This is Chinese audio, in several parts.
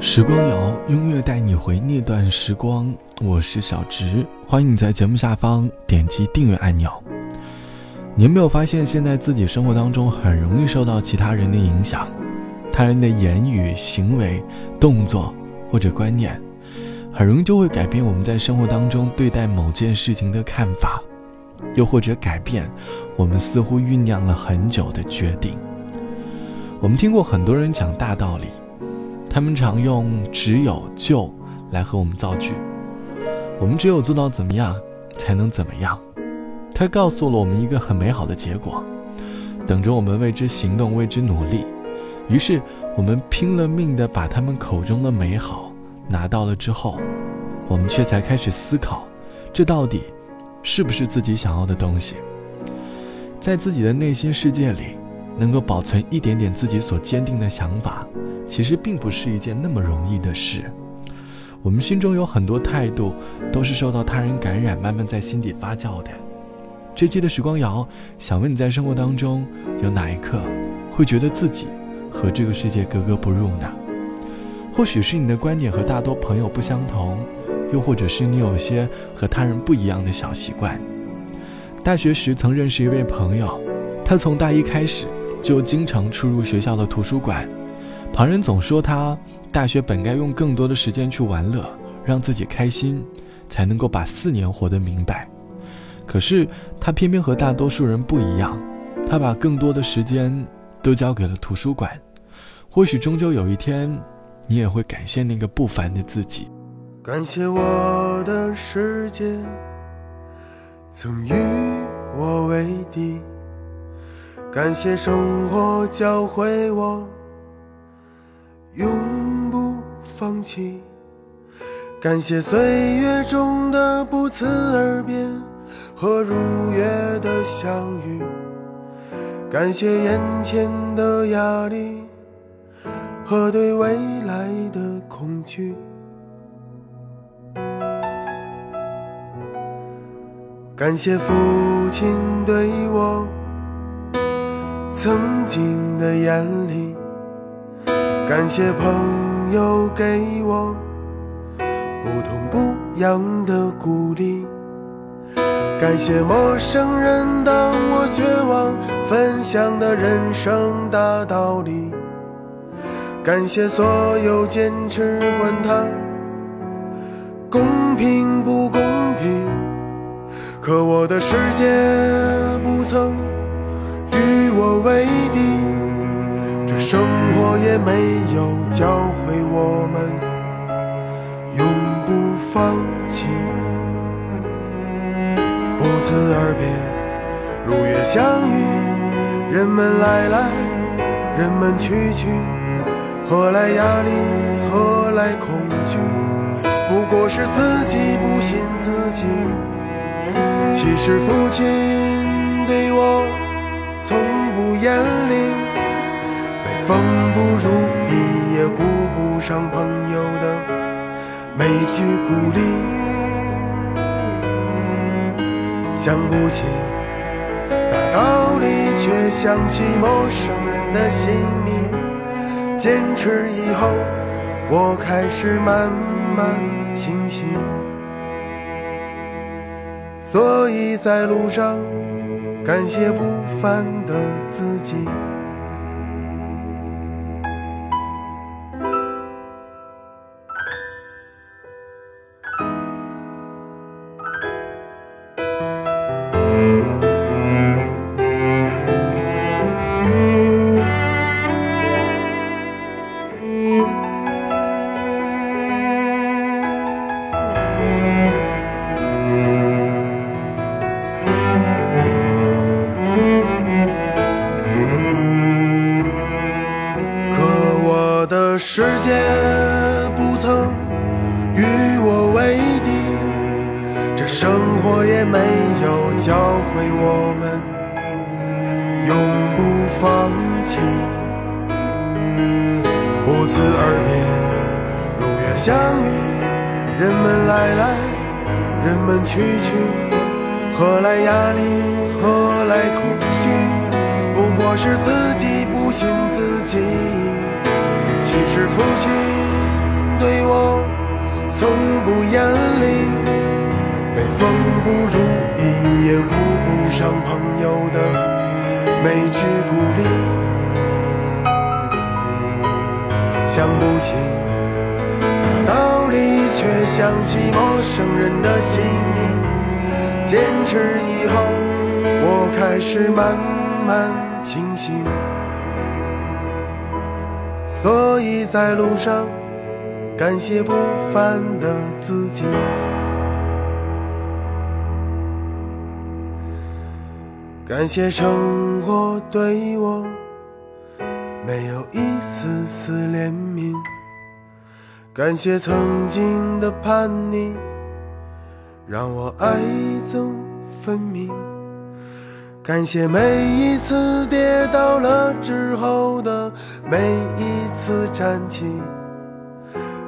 时光谣，音乐带你回那段时光。我是小直，欢迎你在节目下方点击订阅按钮。你有没有发现，现在自己生活当中很容易受到其他人的影响，他人的言语、行为、动作或者观念，很容易就会改变我们在生活当中对待某件事情的看法，又或者改变我们似乎酝酿了很久的决定。我们听过很多人讲大道理。他们常用“只有就”来和我们造句，我们只有做到怎么样，才能怎么样。他告诉了我们一个很美好的结果，等着我们为之行动，为之努力。于是我们拼了命的把他们口中的美好拿到了之后，我们却才开始思考，这到底是不是自己想要的东西？在自己的内心世界里，能够保存一点点自己所坚定的想法。其实并不是一件那么容易的事。我们心中有很多态度，都是受到他人感染，慢慢在心底发酵的。这期的时光谣，想问你在生活当中有哪一刻，会觉得自己和这个世界格格不入呢？或许是你的观点和大多朋友不相同，又或者是你有些和他人不一样的小习惯。大学时曾认识一位朋友，他从大一开始就经常出入学校的图书馆。旁人总说他大学本该用更多的时间去玩乐，让自己开心，才能够把四年活得明白。可是他偏偏和大多数人不一样，他把更多的时间都交给了图书馆。或许终究有一天，你也会感谢那个不凡的自己。感谢我的世界曾与我为敌，感谢生活教会我。永不放弃，感谢岁月中的不辞而别和如约的相遇，感谢眼前的压力和对未来的恐惧，感谢父亲对我曾经的严厉。感谢朋友给我不痛不痒的鼓励，感谢陌生人当我绝望分享的人生大道理，感谢所有坚持管它公平不公平，可我的世界不曾与我为敌。我也没有教会我们永不放弃，不辞而别，如约相遇。人们来来，人们去去，何来压力？何来恐惧？不过是自己不信自己。其实父亲对我从不严厉。被风，上朋友的每句鼓励。想不起大道理，却想起陌生人的姓名。坚持以后，我开始慢慢清醒。所以在路上，感谢不凡的自己。永不放弃。不辞而别，如约相遇，人们来来，人们去去，何来压力？何来恐惧？不过是自己不信自己。其实父亲对我从不严厉，每逢不如意也顾不上朋友的每句鼓励，想不起道理，却想起陌生人的姓名。坚持以后，我开始慢慢清醒，所以在路上。感谢不凡的自己，感谢生活对我没有一丝丝怜悯，感谢曾经的叛逆，让我爱憎分明，感谢每一次跌倒了之后的每一次站起。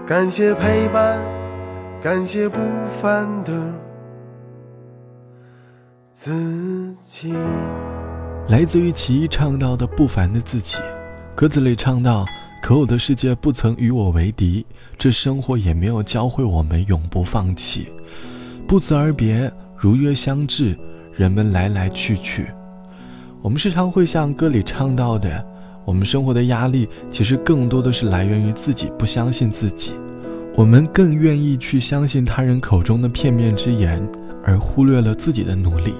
感谢陪伴，感谢不凡的自己。来自于其一唱到的不凡的自己，歌词里唱到：“可我的世界不曾与我为敌，这生活也没有教会我们永不放弃。不辞而别，如约相至，人们来来去去。”我们时常会像歌里唱到的。我们生活的压力，其实更多的是来源于自己不相信自己。我们更愿意去相信他人口中的片面之言，而忽略了自己的努力。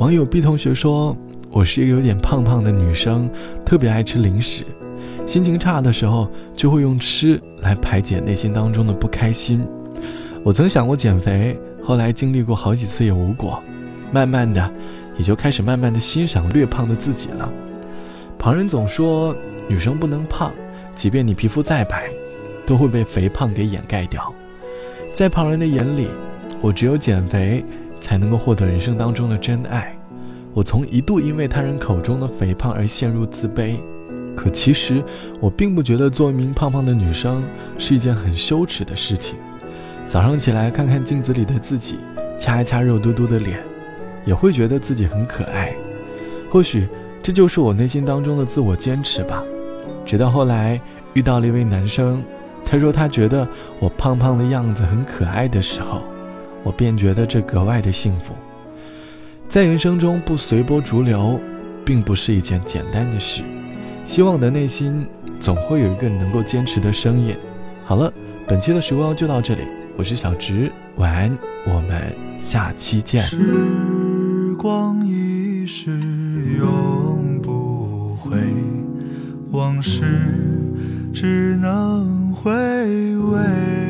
网友 B 同学说：“我是一个有点胖胖的女生，特别爱吃零食。心情差的时候，就会用吃来排解内心当中的不开心。我曾想过减肥，后来经历过好几次也无果。慢慢的，也就开始慢慢的欣赏略胖的自己了。”旁人总说女生不能胖，即便你皮肤再白，都会被肥胖给掩盖掉。在旁人的眼里，我只有减肥才能够获得人生当中的真爱。我从一度因为他人口中的肥胖而陷入自卑，可其实我并不觉得做一名胖胖的女生是一件很羞耻的事情。早上起来看看镜子里的自己，掐一掐肉嘟嘟的脸，也会觉得自己很可爱。或许。这就是我内心当中的自我坚持吧。直到后来遇到了一位男生，他说他觉得我胖胖的样子很可爱的时候，我便觉得这格外的幸福。在人生中不随波逐流，并不是一件简单的事。希望我的内心总会有一个能够坚持的声音。好了，本期的时光就到这里，我是小直，晚安，我们下期见。时光一逝永不。回往事，只能回味。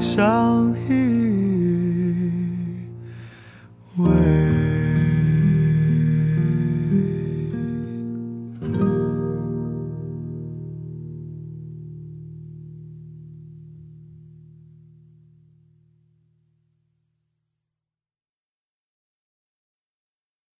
相遇。